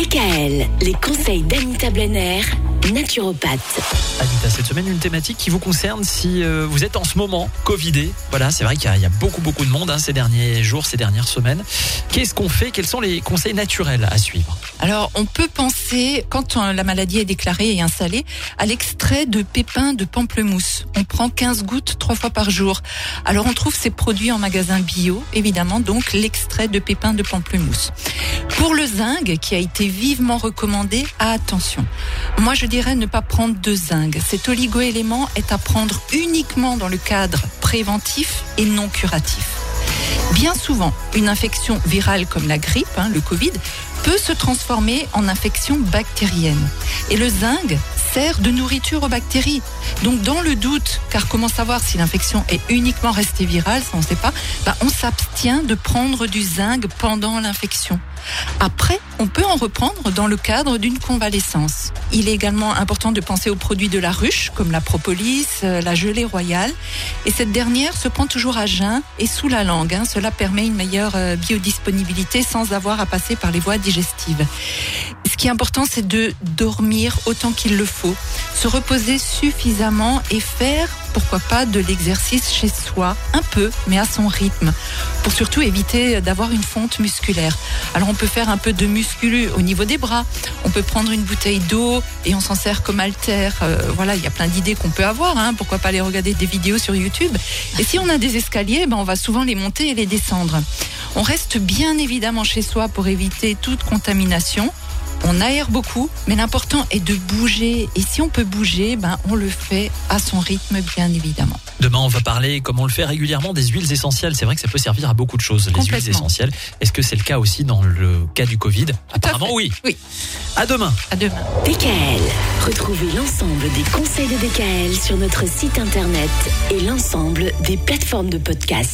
DKL, les conseils d'Anita Blenner, naturopathe. Anita, cette semaine, une thématique qui vous concerne si euh, vous êtes en ce moment Covidé. Voilà, c'est vrai qu'il y, a- il y a beaucoup, beaucoup de monde hein, ces derniers jours, ces dernières semaines. Qu'est-ce qu'on fait? Quels sont les conseils naturels à suivre? Alors, on peut penser, quand euh, la maladie est déclarée et installée, à l'extrait de pépins de pamplemousse. On prend 15 gouttes trois fois par jour. Alors, on trouve ces produits en magasin bio, évidemment, donc l'extrait de pépins de pamplemousse. Pour le zinc, qui a été vivement recommandé, attention. Moi, je dirais ne pas prendre de zinc. Cet oligoélément est à prendre uniquement dans le cadre préventif et non curatif. Bien souvent, une infection virale comme la grippe, hein, le Covid, peut se transformer en infection bactérienne. Et le zinc sert de nourriture aux bactéries. Donc dans le doute, car comment savoir si l'infection est uniquement restée virale, ça on ne sait pas, bah, on s'abstient de prendre du zinc pendant l'infection. Après, on peut en reprendre dans le cadre d'une convalescence. Il est également important de penser aux produits de la ruche, comme la propolis, euh, la gelée royale. Et cette dernière se prend toujours à jeun et sous la langue. hein. Cela permet une meilleure euh, biodisponibilité sans avoir à passer par les voies Ce qui est important, c'est de dormir autant qu'il le faut, se reposer suffisamment et faire, pourquoi pas, de l'exercice chez soi, un peu, mais à son rythme, pour surtout éviter d'avoir une fonte musculaire. Alors on peut faire un peu de muscu au niveau des bras, on peut prendre une bouteille d'eau et on s'en sert comme haltère. Euh, voilà, il y a plein d'idées qu'on peut avoir, hein. pourquoi pas aller regarder des vidéos sur YouTube. Et si on a des escaliers, ben on va souvent les monter et les descendre. On reste bien évidemment chez soi pour éviter toute contamination. On aère beaucoup, mais l'important est de bouger. Et si on peut bouger, ben on le fait à son rythme, bien évidemment. Demain, on va parler, comme on le fait régulièrement, des huiles essentielles. C'est vrai que ça peut servir à beaucoup de choses, les huiles essentielles. Est-ce que c'est le cas aussi dans le cas du Covid Apparemment, oui. Oui. À demain. À demain. DKL. Retrouvez l'ensemble des conseils de DKL sur notre site internet et l'ensemble des plateformes de podcast.